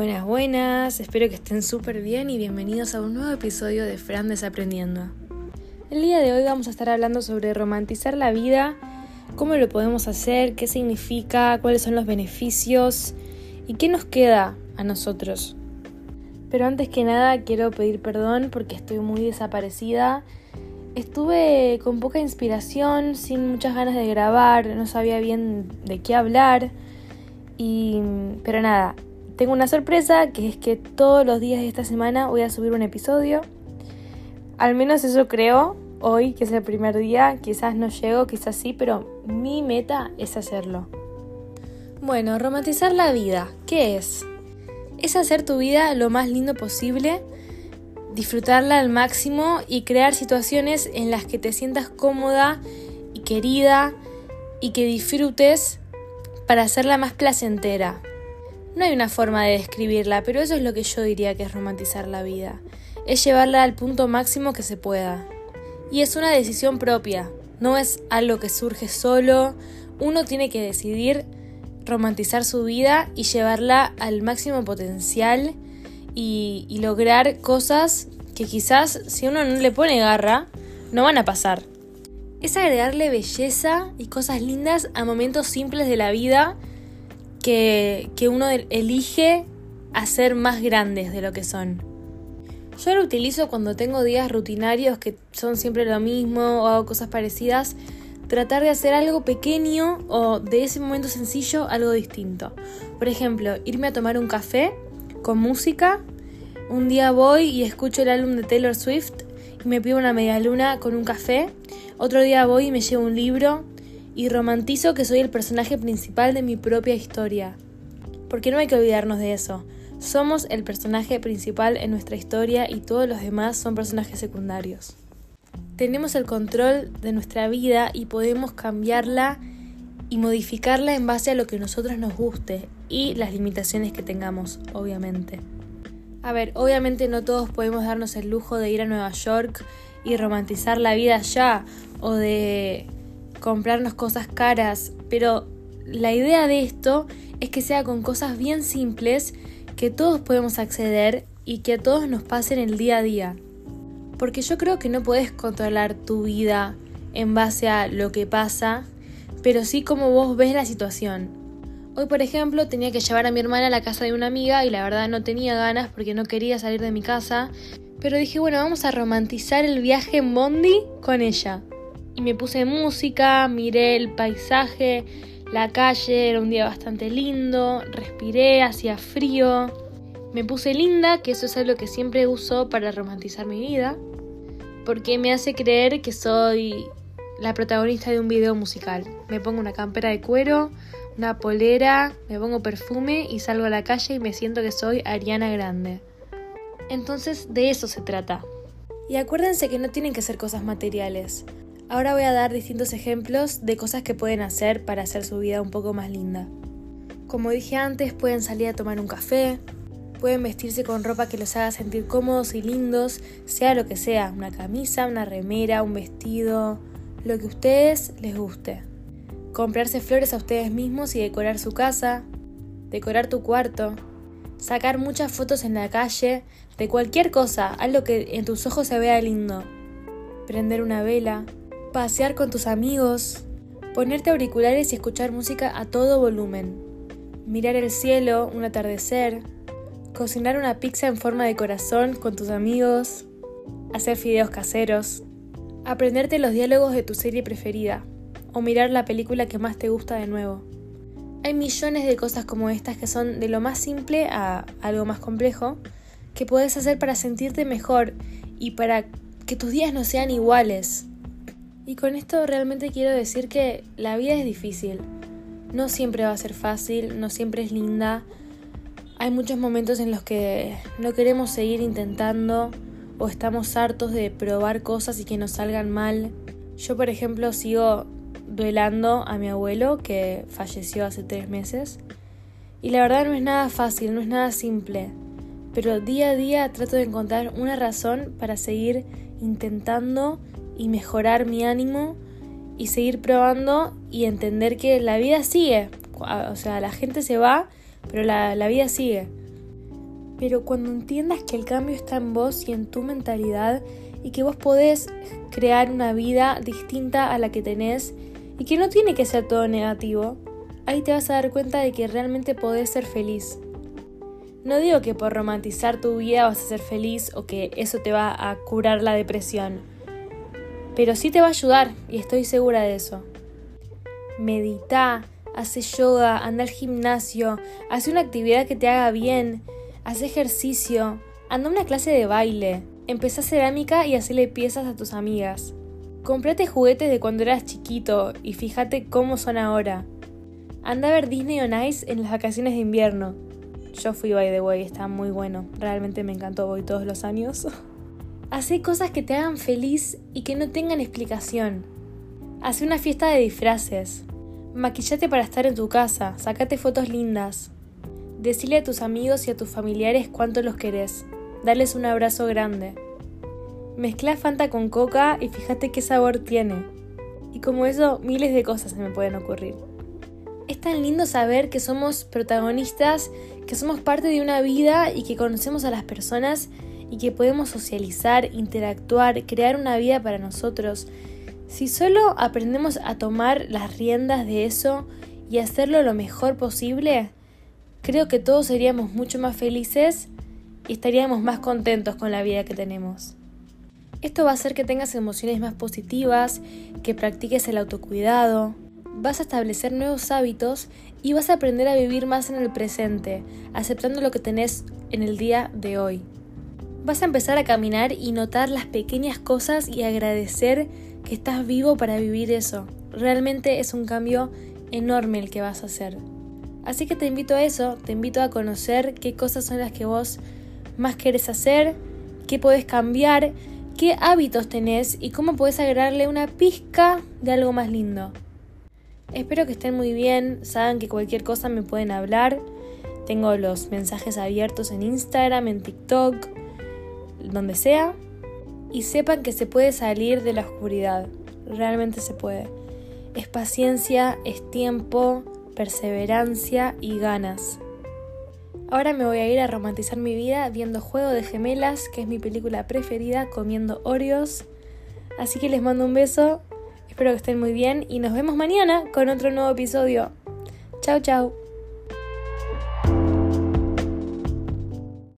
Buenas, buenas, espero que estén súper bien y bienvenidos a un nuevo episodio de Fran Desaprendiendo. El día de hoy vamos a estar hablando sobre romantizar la vida, cómo lo podemos hacer, qué significa, cuáles son los beneficios y qué nos queda a nosotros. Pero antes que nada quiero pedir perdón porque estoy muy desaparecida. Estuve con poca inspiración, sin muchas ganas de grabar, no sabía bien de qué hablar. Y, pero nada, tengo una sorpresa que es que todos los días de esta semana voy a subir un episodio. Al menos eso creo hoy, que es el primer día. Quizás no llego, quizás sí, pero mi meta es hacerlo. Bueno, romantizar la vida, ¿qué es? Es hacer tu vida lo más lindo posible, disfrutarla al máximo y crear situaciones en las que te sientas cómoda y querida y que disfrutes para hacerla más placentera. No hay una forma de describirla, pero eso es lo que yo diría que es romantizar la vida. Es llevarla al punto máximo que se pueda. Y es una decisión propia, no es algo que surge solo. Uno tiene que decidir romantizar su vida y llevarla al máximo potencial y, y lograr cosas que quizás si uno no le pone garra, no van a pasar. Es agregarle belleza y cosas lindas a momentos simples de la vida que, uno elige hacer más grandes de lo que son. Yo lo utilizo cuando tengo días rutinarios que son siempre lo mismo o hago cosas parecidas, tratar de hacer algo pequeño o de ese momento sencillo algo distinto. Por ejemplo, irme a tomar un café con música. Un día voy y escucho el álbum de Taylor Swift y me pido una media luna con un café. Otro día voy y me llevo un libro y romantizo que soy el personaje principal de mi propia historia. Porque no hay que olvidarnos de eso. Somos el personaje principal en nuestra historia y todos los demás son personajes secundarios. Tenemos el control de nuestra vida y podemos cambiarla y modificarla en base a lo que a nosotros nos guste y las limitaciones que tengamos, obviamente. A ver, obviamente no todos podemos darnos el lujo de ir a Nueva York y romantizar la vida allá o de comprarnos cosas caras, pero la idea de esto es que sea con cosas bien simples que todos podemos acceder y que a todos nos pasen el día a día. Porque yo creo que no puedes controlar tu vida en base a lo que pasa, pero sí como vos ves la situación. Hoy, por ejemplo, tenía que llevar a mi hermana a la casa de una amiga y la verdad no tenía ganas porque no quería salir de mi casa, pero dije, bueno, vamos a romantizar el viaje en Bondi con ella y me puse música, miré el paisaje, la calle, era un día bastante lindo, respiré, hacía frío. Me puse linda, que eso es algo que siempre uso para romantizar mi vida, porque me hace creer que soy la protagonista de un video musical. Me pongo una campera de cuero, una polera, me pongo perfume y salgo a la calle y me siento que soy Ariana Grande. Entonces de eso se trata. Y acuérdense que no tienen que ser cosas materiales. Ahora voy a dar distintos ejemplos de cosas que pueden hacer para hacer su vida un poco más linda. Como dije antes, pueden salir a tomar un café, pueden vestirse con ropa que los haga sentir cómodos y lindos, sea lo que sea, una camisa, una remera, un vestido, lo que a ustedes les guste. Comprarse flores a ustedes mismos y decorar su casa, decorar tu cuarto, sacar muchas fotos en la calle de cualquier cosa, algo que en tus ojos se vea lindo. Prender una vela, pasear con tus amigos, ponerte auriculares y escuchar música a todo volumen, mirar el cielo, un atardecer, cocinar una pizza en forma de corazón con tus amigos, hacer fideos caseros, aprenderte los diálogos de tu serie preferida o mirar la película que más te gusta de nuevo. Hay millones de cosas como estas que son de lo más simple a algo más complejo que puedes hacer para sentirte mejor y para que tus días no sean iguales. Y con esto realmente quiero decir que la vida es difícil. No siempre va a ser fácil, no siempre es linda. Hay muchos momentos en los que no queremos seguir intentando o estamos hartos de probar cosas y que nos salgan mal. Yo, por ejemplo, sigo duelando a mi abuelo que falleció hace tres meses. Y la verdad no es nada fácil, no es nada simple. Pero día a día trato de encontrar una razón para seguir intentando y mejorar mi ánimo y seguir probando y entender que la vida sigue. O sea, la gente se va, pero la, vida sigue. Pero cuando entiendas que el cambio está en vos y en tu mentalidad y que vos podés crear una vida distinta a la que tenés y que no tiene que ser todo negativo, ahí te vas a dar cuenta de que realmente podés ser feliz. No digo que por romantizar tu vida vas a ser feliz o que eso te va a curar la depresión, pero sí te va a ayudar y estoy segura de eso. Medita, hace yoga, anda al gimnasio, hace una actividad que te haga bien, hace ejercicio, anda a una clase de baile, empezá cerámica y hacele piezas a tus amigas. Comprate juguetes de cuando eras chiquito y fíjate cómo son ahora. Anda a ver Disney on Ice en las vacaciones de invierno. Yo fui by the way, está muy bueno. Realmente me encantó, voy todos los años. Hacé cosas que te hagan feliz y que no tengan explicación. Hace una fiesta de disfraces. Maquillate para estar en tu casa, sacate fotos lindas. Decile a tus amigos y a tus familiares cuánto los querés. Dales un abrazo grande. Mezcla Fanta con Coca y fíjate qué sabor tiene. Y como eso, miles de cosas se me pueden ocurrir. Es tan lindo saber que somos protagonistas, que somos parte de una vida y que conocemos a las personas y que podemos socializar, interactuar, crear una vida para nosotros si solo aprendemos a tomar las riendas de eso y hacerlo lo mejor posible, creo que todos seríamos mucho más felices y estaríamos más contentos con la vida que tenemos. Esto va a hacer que tengas emociones más positivas, que practiques el autocuidado, vas a establecer nuevos hábitos y vas a aprender a vivir más en el presente, aceptando lo que tenés en el día de hoy. Vas a empezar a caminar y notar las pequeñas cosas y agradecer que estás vivo para vivir eso. Realmente es un cambio enorme el que vas a hacer. Así que te invito a eso, te invito a conocer qué cosas son las que vos más querés hacer, qué podés cambiar, qué hábitos tenés y cómo podés agregarle una pizca de algo más lindo. Espero que estén muy bien, saben que cualquier cosa me pueden hablar. Tengo los mensajes abiertos en Instagram, en TikTok, donde sea, y sepan que se puede salir de la oscuridad, realmente se puede. Es paciencia, es tiempo, perseverancia y ganas. Ahora me voy a ir a romantizar mi vida viendo Juego de Gemelas, que es mi película preferida, comiendo Oreos. Así que les mando un beso, espero que estén muy bien y nos vemos mañana con otro nuevo episodio. Chao, chao.